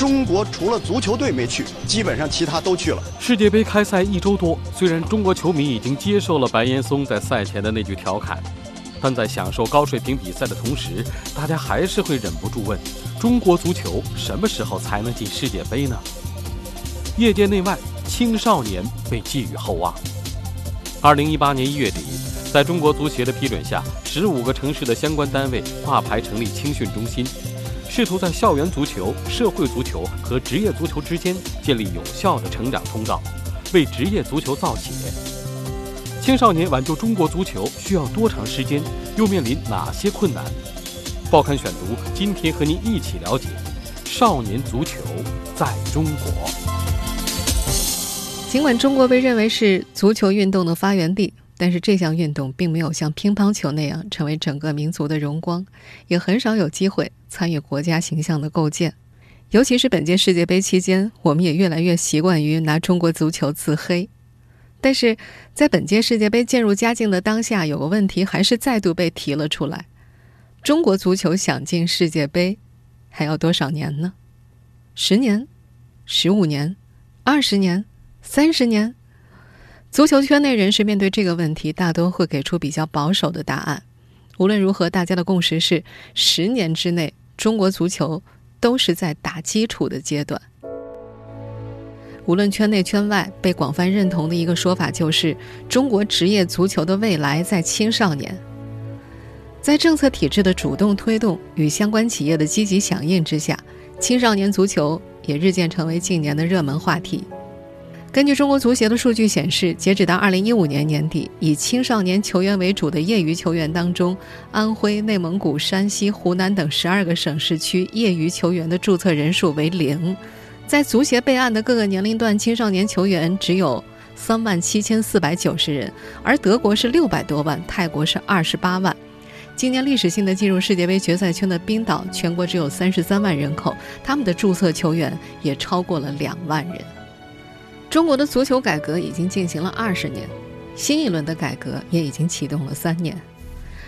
中国除了足球队没去，基本上其他都去了。世界杯开赛一周多，虽然中国球迷已经接受了白岩松在赛前的那句调侃，但在享受高水平比赛的同时，大家还是会忍不住问：中国足球什么时候才能进世界杯呢？业界内外青少年被寄予厚望。二零一八年一月底，在中国足协的批准下，十五个城市的相关单位挂牌成立青训中心。试图在校园足球、社会足球和职业足球之间建立有效的成长通道，为职业足球造血。青少年挽救中国足球需要多长时间？又面临哪些困难？报刊选读今天和您一起了解少年足球在中国。尽管中国被认为是足球运动的发源地。但是这项运动并没有像乒乓球那样成为整个民族的荣光，也很少有机会参与国家形象的构建。尤其是本届世界杯期间，我们也越来越习惯于拿中国足球自黑。但是在本届世界杯渐入佳境的当下，有个问题还是再度被提了出来：中国足球想进世界杯，还要多少年呢？十年、十五年、二十年、三十年？足球圈内人士面对这个问题，大多会给出比较保守的答案。无论如何，大家的共识是：十年之内，中国足球都是在打基础的阶段。无论圈内圈外，被广泛认同的一个说法就是：中国职业足球的未来在青少年。在政策体制的主动推动与相关企业的积极响应之下，青少年足球也日渐成为近年的热门话题。根据中国足协的数据显示，截止到二零一五年年底，以青少年球员为主的业余球员当中，安徽、内蒙古、山西、湖南等十二个省市区业余球员的注册人数为零。在足协备案的各个年龄段青少年球员只有三万七千四百九十人，而德国是六百多万，泰国是二十八万。今年历史性的进入世界杯决赛圈的冰岛，全国只有三十三万人口，他们的注册球员也超过了两万人。中国的足球改革已经进行了二十年，新一轮的改革也已经启动了三年。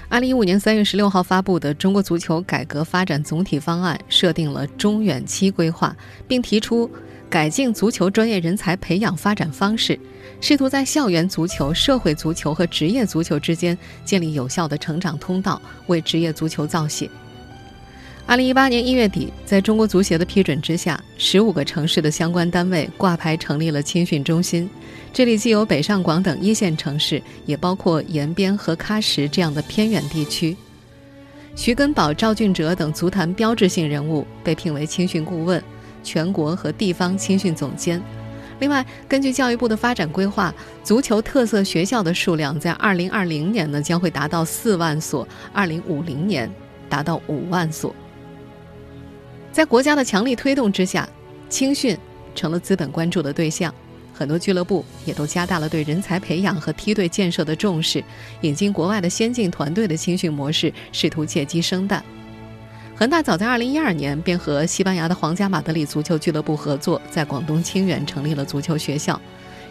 二零一五年三月十六号发布的《中国足球改革发展总体方案》设定了中远期规划，并提出改进足球专业人才培养发展方式，试图在校园足球、社会足球和职业足球之间建立有效的成长通道，为职业足球造血。二零一八年一月底，在中国足协的批准之下，十五个城市的相关单位挂牌成立了青训中心。这里既有北上广等一线城市，也包括延边和喀什这样的偏远地区。徐根宝、赵俊哲等足坛标志性人物被聘为青训顾问、全国和地方青训总监。另外，根据教育部的发展规划，足球特色学校的数量在二零二零年呢将会达到四万所，二零五零年达到五万所。在国家的强力推动之下，青训成了资本关注的对象。很多俱乐部也都加大了对人才培养和梯队建设的重视，引进国外的先进团队的青训模式，试图借机生蛋。恒大早在2012年便和西班牙的皇家马德里足球俱乐部合作，在广东清远成立了足球学校。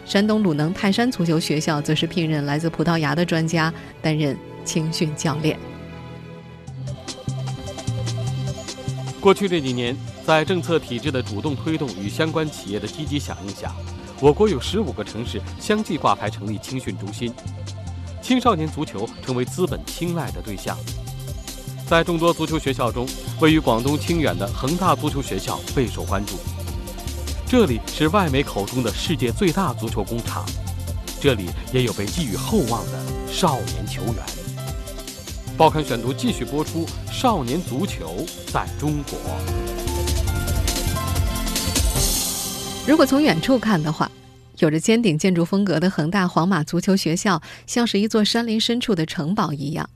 山东鲁能泰山足球学校则是聘任来自葡萄牙的专家担任青训教练。过去这几年，在政策体制的主动推动与相关企业的积极响应下，我国有十五个城市相继挂牌成立青训中心，青少年足球成为资本青睐的对象。在众多足球学校中，位于广东清远的恒大足球学校备受关注。这里是外媒口中的世界最大足球工厂，这里也有被寄予厚望的少年球员。报刊选读继续播出：少年足球在中国。如果从远处看的话，有着尖顶建筑风格的恒大皇马足球学校，像是一座山林深处的城堡一样。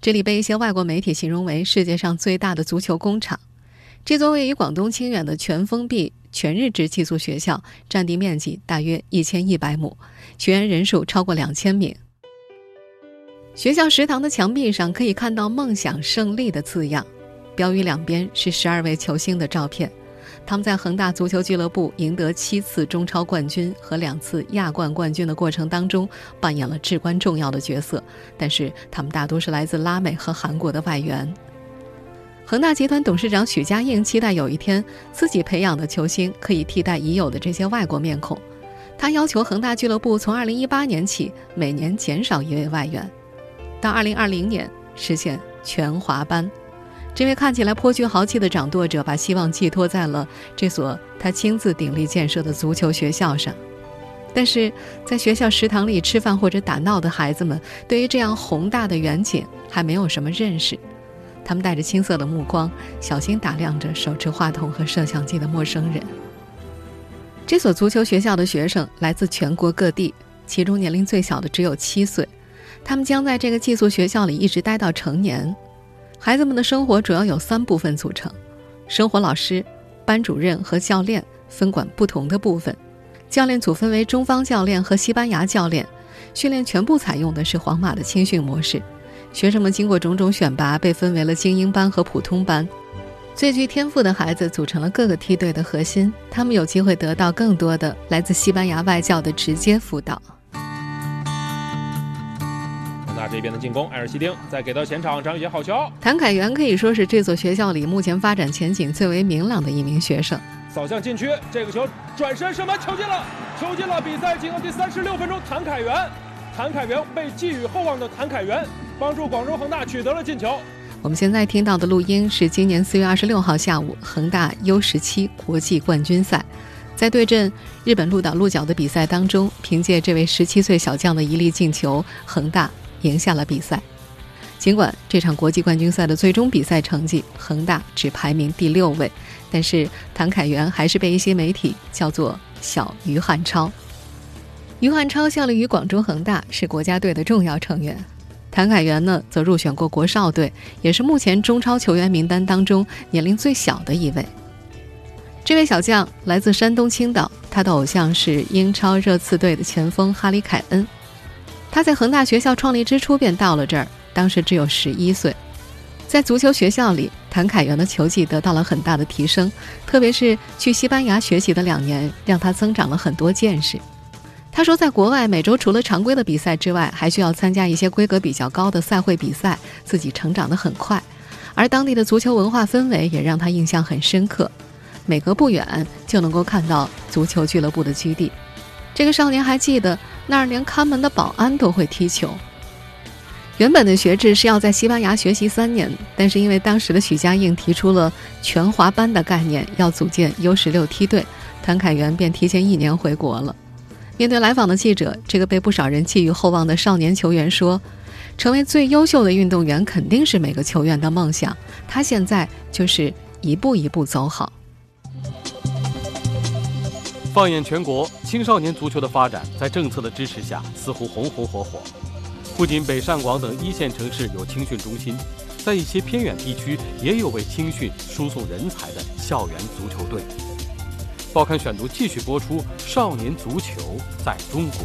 这里被一些外国媒体形容为世界上最大的足球工厂。这座位于广东清远的全封闭全日制寄宿学校，占地面积大约一千一百亩，学员人数超过两千名。学校食堂的墙壁上可以看到“梦想胜利”的字样，标语两边是十二位球星的照片。他们在恒大足球俱乐部赢得七次中超冠军和两次亚冠冠军的过程当中，扮演了至关重要的角色。但是，他们大多是来自拉美和韩国的外援。恒大集团董事长许家印期待有一天自己培养的球星可以替代已有的这些外国面孔。他要求恒大俱乐部从2018年起每年减少一位外援，到2020年实现全华班。这位看起来颇具豪气的掌舵者，把希望寄托在了这所他亲自鼎力建设的足球学校上。但是，在学校食堂里吃饭或者打闹的孩子们，对于这样宏大的远景还没有什么认识。他们带着青涩的目光，小心打量着手持话筒和摄像机的陌生人。这所足球学校的学生来自全国各地，其中年龄最小的只有七岁。他们将在这个寄宿学校里一直待到成年。孩子们的生活主要有三部分组成：生活老师、班主任和教练分管不同的部分。教练组分为中方教练和西班牙教练，训练全部采用的是皇马的青训模式。学生们经过种种选拔，被分为了精英班和普通班。最具天赋的孩子组成了各个梯队的核心，他们有机会得到更多的来自西班牙外教的直接辅导。那这边的进攻，埃尔西丁再给到前场，张宇杰好球。谭凯元可以说是这所学校里目前发展前景最为明朗的一名学生。扫向禁区，这个球转身射门，球进了，球进了！比赛进入第三十六分钟，谭凯元，谭凯元被寄予厚望的谭凯元，帮助广州恒大取得了进球。我们现在听到的录音是今年四月二十六号下午恒大 U 十七国际冠军赛，在对阵日本鹿岛鹿角的比赛当中，凭借这位十七岁小将的一粒进球，恒大。赢下了比赛，尽管这场国际冠军赛的最终比赛成绩恒大只排名第六位，但是谭凯元还是被一些媒体叫做“小于汉超”。于汉超效力于广州恒大，是国家队的重要成员。谭凯元呢，则入选过国少队，也是目前中超球员名单当中年龄最小的一位。这位小将来自山东青岛，他的偶像是英超热刺队的前锋哈里凯恩。他在恒大学校创立之初便到了这儿，当时只有十一岁。在足球学校里，谭凯元的球技得到了很大的提升，特别是去西班牙学习的两年，让他增长了很多见识。他说，在国外每周除了常规的比赛之外，还需要参加一些规格比较高的赛会比赛，自己成长得很快。而当地的足球文化氛围也让他印象很深刻，每隔不远就能够看到足球俱乐部的基地。这个少年还记得。那儿连看门的保安都会踢球。原本的学制是要在西班牙学习三年，但是因为当时的许家印提出了全华班的概念，要组建 U 十六梯队，谭凯元便提前一年回国了。面对来访的记者，这个被不少人寄予厚望的少年球员说：“成为最优秀的运动员肯定是每个球员的梦想，他现在就是一步一步走好。”放眼全国，青少年足球的发展在政策的支持下似乎红红火火。不仅北上广等一线城市有青训中心，在一些偏远地区也有为青训输送人才的校园足球队。报刊选读继续播出：少年足球在中国。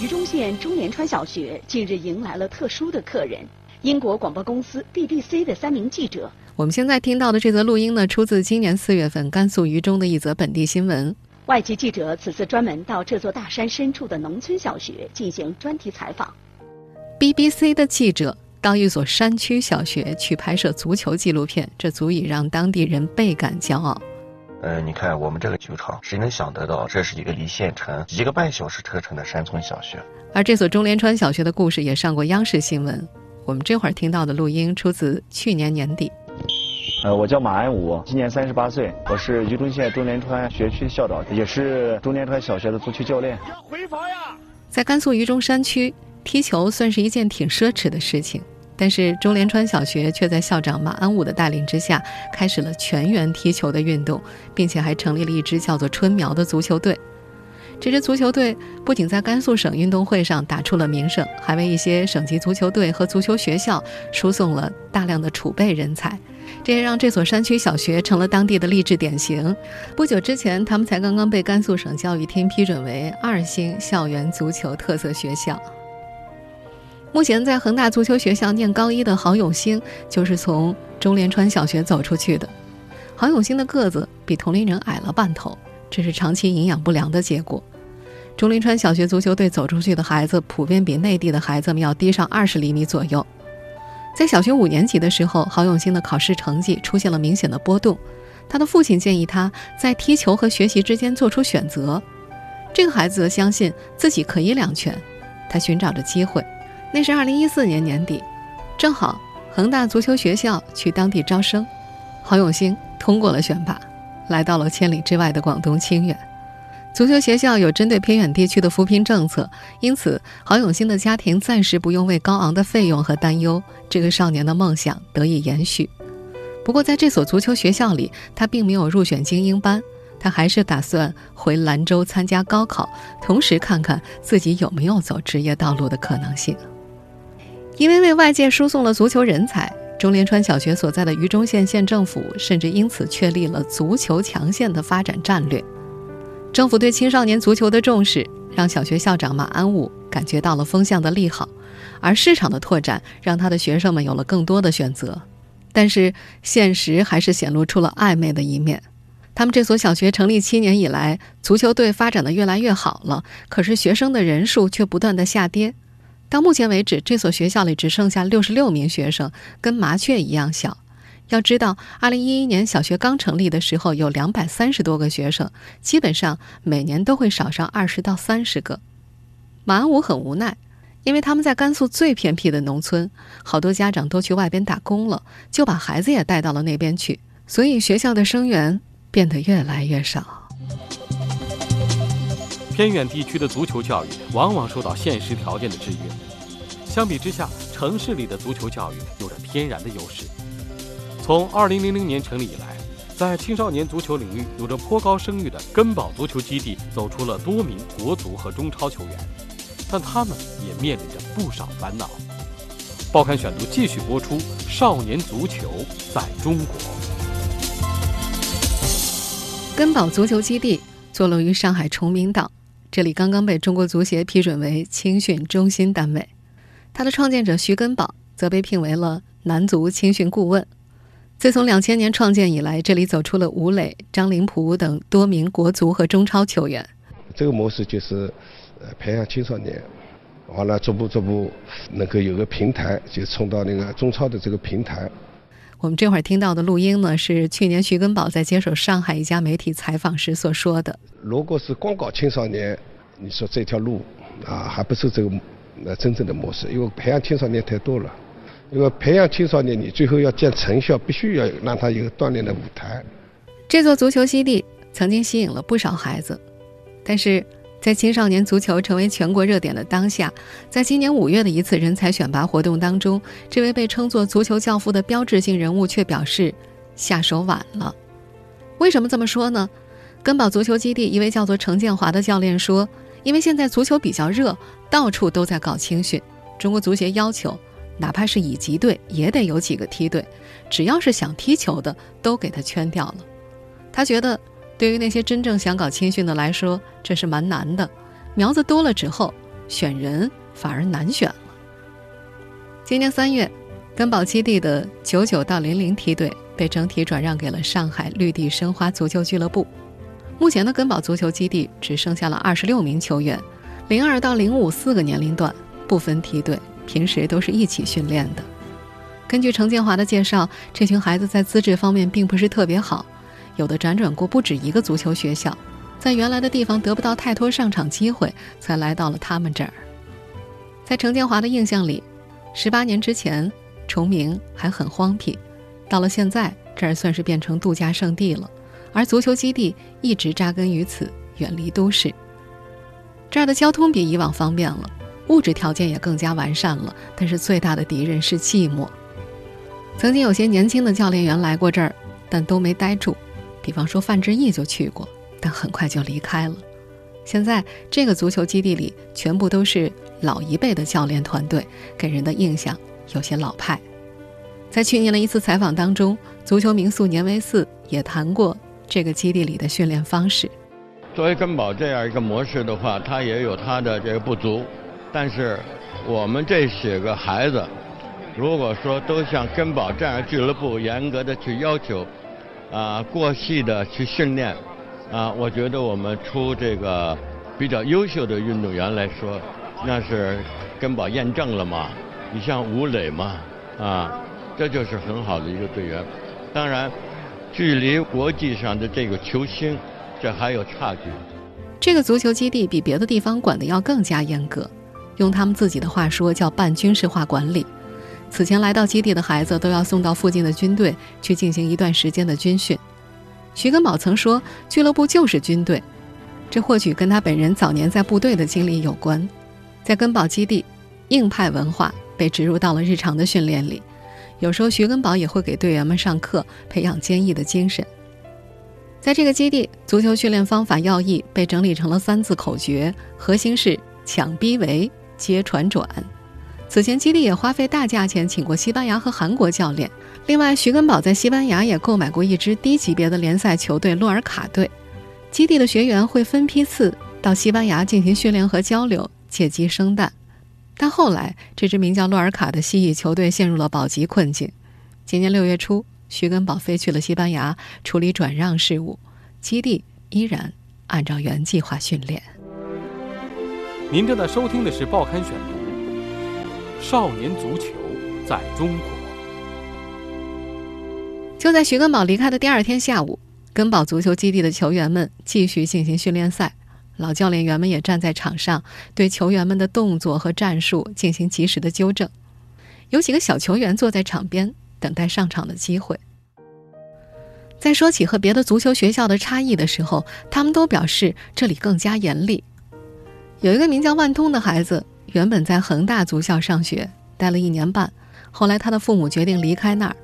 榆中县中联川小学近日迎来了特殊的客人——英国广播公司 BBC 的三名记者。我们现在听到的这则录音呢，出自今年四月份甘肃榆中的一则本地新闻。外籍记者此次专门到这座大山深处的农村小学进行专题采访。BBC 的记者到一所山区小学去拍摄足球纪录片，这足以让当地人倍感骄傲。呃，你看我们这个球场，谁能想得到，这是一个离县城一个半小时车程的山村小学。而这所中联川小学的故事也上过央视新闻。我们这会儿听到的录音出自去年年底。呃，我叫马安武，今年三十八岁，我是榆中县中联川学区校长，也是中联川小学的足球教练。要回防呀！在甘肃榆中山区，踢球算是一件挺奢侈的事情，但是中联川小学却在校长马安武的带领之下，开始了全员踢球的运动，并且还成立了一支叫做“春苗”的足球队。这支足球队不仅在甘肃省运动会上打出了名声，还为一些省级足球队和足球学校输送了大量的储备人才，这也让这所山区小学成了当地的励志典型。不久之前，他们才刚刚被甘肃省教育厅批准为二星校园足球特色学校。目前在恒大足球学校念高一的郝永兴，就是从中联川小学走出去的。郝永兴的个子比同龄人矮了半头，这是长期营养不良的结果。钟林川小学足球队走出去的孩子，普遍比内地的孩子们要低上二十厘米左右。在小学五年级的时候，郝永兴的考试成绩出现了明显的波动。他的父亲建议他在踢球和学习之间做出选择。这个孩子相信自己可以两全，他寻找着机会。那是二零一四年年底，正好恒大足球学校去当地招生，郝永兴通过了选拔，来到了千里之外的广东清远。足球学校有针对偏远地区的扶贫政策，因此郝永兴的家庭暂时不用为高昂的费用和担忧，这个少年的梦想得以延续。不过，在这所足球学校里，他并没有入选精英班，他还是打算回兰州参加高考，同时看看自己有没有走职业道路的可能性。因为为外界输送了足球人才，中连川小学所在的榆中县县政府甚至因此确立了足球强县的发展战略。政府对青少年足球的重视，让小学校长马安武感觉到了风向的利好，而市场的拓展让他的学生们有了更多的选择。但是现实还是显露出了暧昧的一面。他们这所小学成立七年以来，足球队发展的越来越好了，可是学生的人数却不断的下跌。到目前为止，这所学校里只剩下六十六名学生，跟麻雀一样小。要知道，二零一一年小学刚成立的时候有两百三十多个学生，基本上每年都会少上二十到三十个。马安武很无奈，因为他们在甘肃最偏僻的农村，好多家长都去外边打工了，就把孩子也带到了那边去，所以学校的生源变得越来越少。偏远地区的足球教育往往受到现实条件的制约，相比之下，城市里的足球教育有着天然的优势。从2000年成立以来，在青少年足球领域有着颇高声誉的根宝足球基地走出了多名国足和中超球员，但他们也面临着不少烦恼。报刊选读继续播出：少年足球在中国。根宝足球基地坐落于上海崇明岛，这里刚刚被中国足协批准为青训中心单位。它的创建者徐根宝则被聘为了男足青训顾问。自从两千年创建以来，这里走出了吴磊、张林甫等多名国足和中超球员。这个模式就是，呃，培养青少年，完了逐步逐步能够有个平台，就冲到那个中超的这个平台。我们这会儿听到的录音呢，是去年徐根宝在接受上海一家媒体采访时所说的。如果是光搞青少年，你说这条路啊，还不是这个呃真正的模式，因为培养青少年太多了。因为培养青少年，你最后要见成效，必须要让他有锻炼的舞台。这座足球基地曾经吸引了不少孩子，但是在青少年足球成为全国热点的当下，在今年五月的一次人才选拔活动当中，这位被称作“足球教父”的标志性人物却表示下手晚了。为什么这么说呢？根宝足球基地一位叫做程建华的教练说：“因为现在足球比较热，到处都在搞青训，中国足协要求。”哪怕是乙级队，也得有几个梯队，只要是想踢球的，都给他圈掉了。他觉得，对于那些真正想搞青训的来说，这是蛮难的。苗子多了之后，选人反而难选了。今年三月，根宝基地的九九到零零梯队被整体转让给了上海绿地申花足球俱乐部。目前的根宝足球基地只剩下了二十六名球员，零二到零五四个年龄段不分梯队。平时都是一起训练的。根据程建华的介绍，这群孩子在资质方面并不是特别好，有的辗转过不止一个足球学校，在原来的地方得不到太多上场机会，才来到了他们这儿。在程建华的印象里，十八年之前，崇明还很荒僻，到了现在，这儿算是变成度假胜地了。而足球基地一直扎根于此，远离都市，这儿的交通比以往方便了。物质条件也更加完善了，但是最大的敌人是寂寞。曾经有些年轻的教练员来过这儿，但都没待住。比方说范志毅就去过，但很快就离开了。现在这个足球基地里全部都是老一辈的教练团队，给人的印象有些老派。在去年的一次采访当中，足球名宿年维四也谈过这个基地里的训练方式。作为根宝这样一个模式的话，它也有它的这个不足，但是我们这些个孩子，如果说都像根宝这样俱乐部严格的去要求，啊，过细的去训练。啊，我觉得我们出这个比较优秀的运动员来说，那是根宝验证了嘛。你像吴磊嘛，啊，这就是很好的一个队员。当然，距离国际上的这个球星，这还有差距。这个足球基地比别的地方管的要更加严格，用他们自己的话说叫半军事化管理。此前来到基地的孩子都要送到附近的军队去进行一段时间的军训。徐根宝曾说：“俱乐部就是军队。”这或许跟他本人早年在部队的经历有关。在根宝基地，硬派文化被植入到了日常的训练里。有时候，徐根宝也会给队员们上课，培养坚毅的精神。在这个基地，足球训练方法要义被整理成了三字口诀，核心是“抢逼围，接传转”。此前，基地也花费大价钱请过西班牙和韩国教练。另外，徐根宝在西班牙也购买过一支低级别的联赛球队洛尔卡队。基地的学员会分批次到西班牙进行训练和交流，借机生蛋。但后来，这支名叫洛尔卡的西乙球队陷入了保级困境。今年六月初，徐根宝飞去了西班牙处理转让事务，基地依然按照原计划训练。您正在收听的是《报刊选读》。少年足球在中国。就在徐根宝离开的第二天下午，根宝足球基地的球员们继续进行训练赛，老教练员们也站在场上，对球员们的动作和战术进行及时的纠正。有几个小球员坐在场边等待上场的机会。在说起和别的足球学校的差异的时候，他们都表示这里更加严厉。有一个名叫万通的孩子。原本在恒大足校上学，待了一年半，后来他的父母决定离开那儿。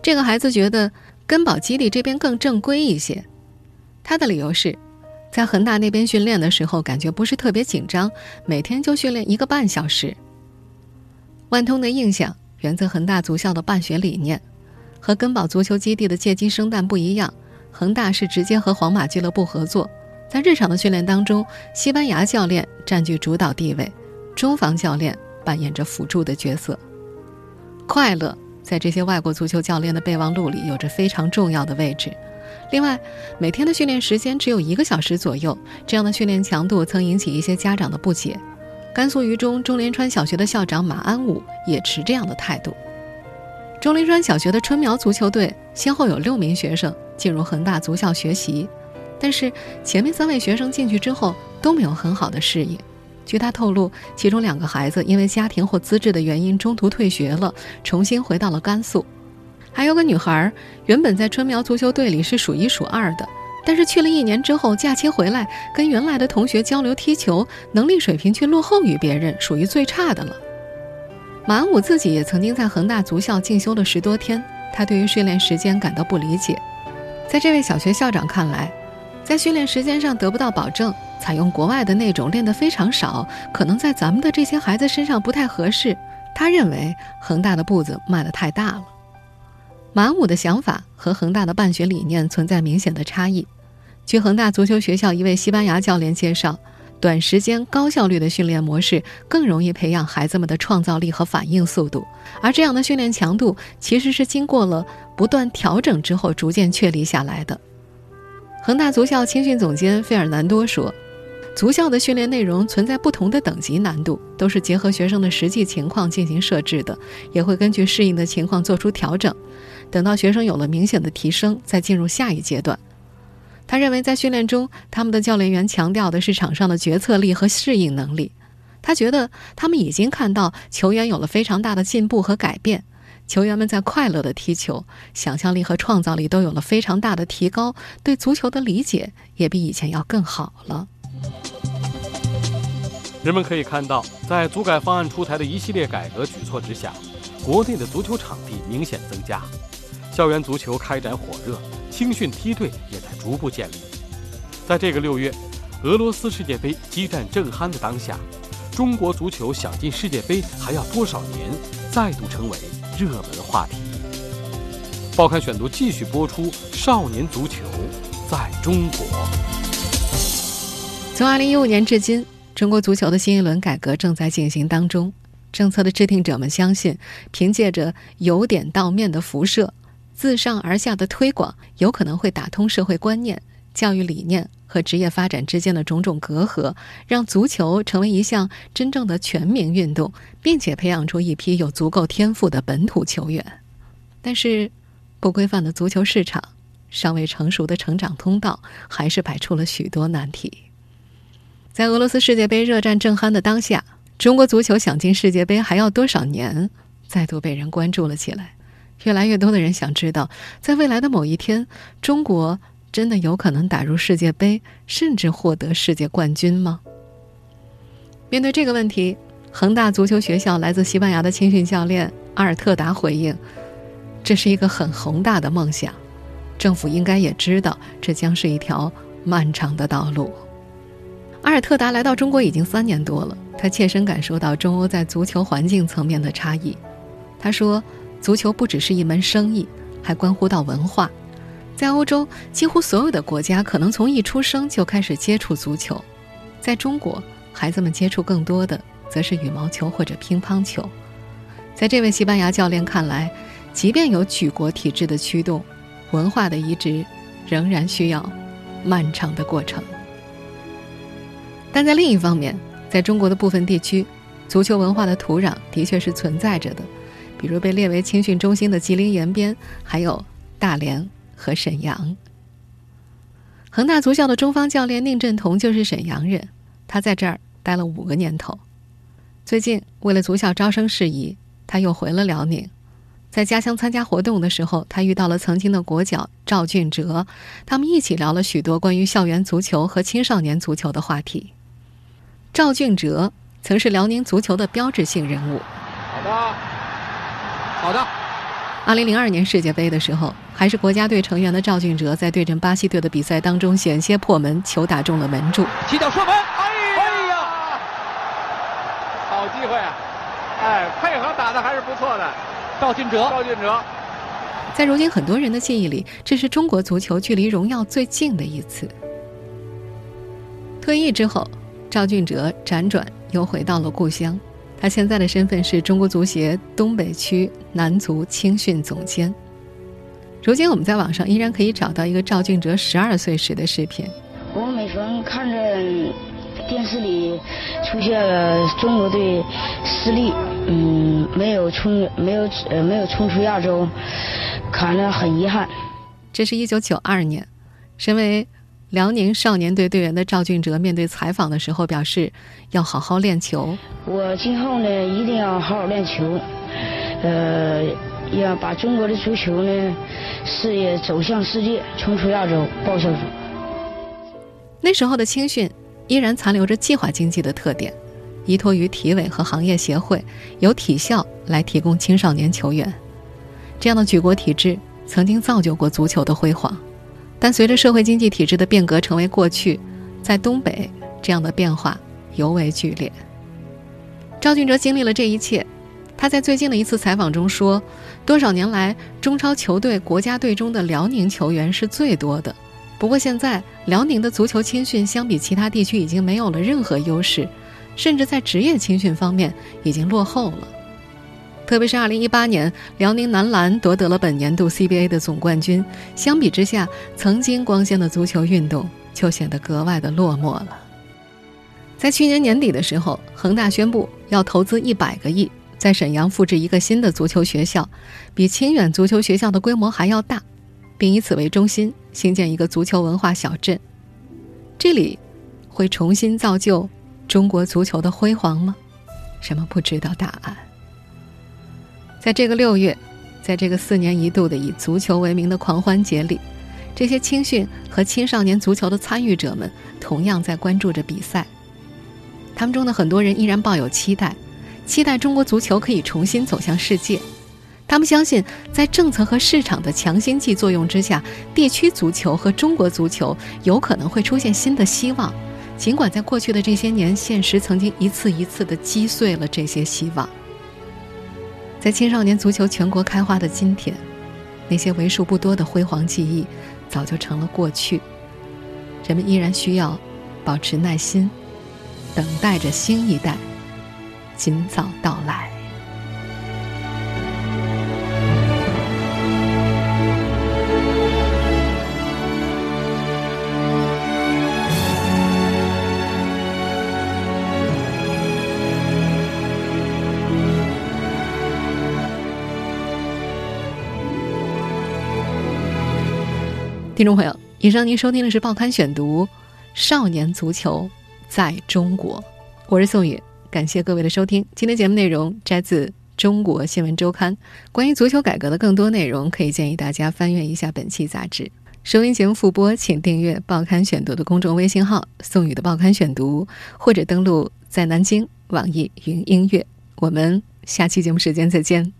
这个孩子觉得根宝基地这边更正规一些。他的理由是，在恒大那边训练的时候，感觉不是特别紧张，每天就训练一个半小时。万通的印象源自恒大足校的办学理念，和根宝足球基地的借机生蛋不一样，恒大是直接和皇马俱乐部合作，在日常的训练当中，西班牙教练占据主导地位。中方教练扮演着辅助的角色。快乐在这些外国足球教练的备忘录里有着非常重要的位置。另外，每天的训练时间只有一个小时左右，这样的训练强度曾引起一些家长的不解。甘肃榆中钟连川小学的校长马安武也持这样的态度。钟连川小学的春苗足球队先后有六名学生进入恒大足校学习，但是前面三位学生进去之后都没有很好的适应。据他透露，其中两个孩子因为家庭或资质的原因中途退学了，重新回到了甘肃。还有个女孩，原本在春苗足球队里是数一数二的，但是去了一年之后，假期回来跟原来的同学交流踢球，能力水平却落后于别人，属于最差的了。马安武自己也曾经在恒大足校进修了十多天，他对于训练时间感到不理解。在这位小学校长看来，在训练时间上得不到保证。采用国外的那种练得非常少，可能在咱们的这些孩子身上不太合适。他认为恒大的步子迈得太大了。马武的想法和恒大的办学理念存在明显的差异。据恒大足球学校一位西班牙教练介绍，短时间高效率的训练模式更容易培养孩子们的创造力和反应速度，而这样的训练强度其实是经过了不断调整之后逐渐确立下来的。恒大足校青训总监费尔南多说。足校的训练内容存在不同的等级难度，都是结合学生的实际情况进行设置的，也会根据适应的情况做出调整。等到学生有了明显的提升，再进入下一阶段。他认为，在训练中，他们的教练员强调的是场上的决策力和适应能力。他觉得他们已经看到球员有了非常大的进步和改变，球员们在快乐的踢球，想象力和创造力都有了非常大的提高，对足球的理解也比以前要更好了。人们可以看到，在足改方案出台的一系列改革举措之下，国内的足球场地明显增加，校园足球开展火热，青训梯队也在逐步建立。在这个六月，俄罗斯世界杯激战正酣的当下，中国足球想进世界杯还要多少年？再度成为热门话题。报刊选读继续播出：少年足球在中国。从二零一五年至今，中国足球的新一轮改革正在进行当中。政策的制定者们相信，凭借着由点到面的辐射、自上而下的推广，有可能会打通社会观念、教育理念和职业发展之间的种种隔阂，让足球成为一项真正的全民运动，并且培养出一批有足够天赋的本土球员。但是，不规范的足球市场、尚未成熟的成长通道，还是摆出了许多难题。在俄罗斯世界杯热战正酣的当下。中国足球想进世界杯还要多少年？再度被人关注了起来。越来越多的人想知道，在未来的某一天，中国真的有可能打入世界杯，甚至获得世界冠军吗？面对这个问题，恒大足球学校来自西班牙的青训教练阿尔特达回应：“这是一个很宏大的梦想，政府应该也知道，这将是一条漫长的道路。”阿尔特达来到中国已经三年多了。他切身感受到中欧在足球环境层面的差异。他说：“足球不只是一门生意，还关乎到文化。在欧洲，几乎所有的国家可能从一出生就开始接触足球；在中国，孩子们接触更多的则是羽毛球或者乒乓球。在这位西班牙教练看来，即便有举国体制的驱动，文化的移植仍然需要漫长的过程。但在另一方面，在中国的部分地区，足球文化的土壤的确是存在着的，比如被列为青训中心的吉林延边，还有大连和沈阳。恒大足校的中方教练宁振彤就是沈阳人，他在这儿待了五个年头。最近为了足校招生事宜，他又回了辽宁。在家乡参加活动的时候，他遇到了曾经的国脚赵俊哲，他们一起聊了许多关于校园足球和青少年足球的话题。赵俊哲曾是辽宁足球的标志性人物。好的，好的。二零零二年世界杯的时候，还是国家队成员的赵俊哲，在对阵巴西队的比赛当中险些破门，球打中了门柱，起脚射门。哎呀，好机会啊！哎，配合打的还是不错的。赵俊哲，赵俊哲，在如今很多人的记忆里，这是中国足球距离荣耀最近的一次。退役之后。赵俊哲辗转又回到了故乡，他现在的身份是中国足协东北区男足青训总监。如今我们在网上依然可以找到一个赵俊哲十二岁时的视频。我每逢看着电视里出现了中国队失利，嗯，没有冲，没有呃，没有冲出亚洲，看着很遗憾。这是一九九二年，身为。辽宁少年队队员的赵俊哲面对采访的时候表示：“要好好练球。我今后呢一定要好好练球，呃，要把中国的足球呢事业走向世界，冲出亚洲，报效祖国。”那时候的青训依然残留着计划经济的特点，依托于体委和行业协会，由体校来提供青少年球员。这样的举国体制曾经造就过足球的辉煌。但随着社会经济体制的变革成为过去，在东北这样的变化尤为剧烈。赵俊哲经历了这一切，他在最近的一次采访中说：“多少年来，中超球队国家队中的辽宁球员是最多的。不过现在，辽宁的足球青训相比其他地区已经没有了任何优势，甚至在职业青训方面已经落后了。”特别是2018年，辽宁男篮夺得了本年度 CBA 的总冠军。相比之下，曾经光鲜的足球运动就显得格外的落寞了。在去年年底的时候，恒大宣布要投资一百个亿，在沈阳复制一个新的足球学校，比清远足球学校的规模还要大，并以此为中心兴建一个足球文化小镇。这里会重新造就中国足球的辉煌吗？什么不知道答案？在这个六月，在这个四年一度的以足球为名的狂欢节里，这些青训和青少年足球的参与者们同样在关注着比赛。他们中的很多人依然抱有期待，期待中国足球可以重新走向世界。他们相信，在政策和市场的强心剂作用之下，地区足球和中国足球有可能会出现新的希望。尽管在过去的这些年，现实曾经一次一次的击碎了这些希望，在青少年足球全国开花的今天，那些为数不多的辉煌记忆早就成了过去。人们依然需要保持耐心，等待着新一代尽早到来。听众朋友，以上您收听的是《报刊选读》，少年足球在中国，我是宋宇，感谢各位的收听。今天节目内容摘自《中国新闻周刊》，关于足球改革的更多内容，可以建议大家翻阅一下本期杂志。收音节目复播，请订阅《报刊选读》的公众微信号“宋宇的报刊选读”，或者登录在南京网易云音乐。我们下期节目时间再见。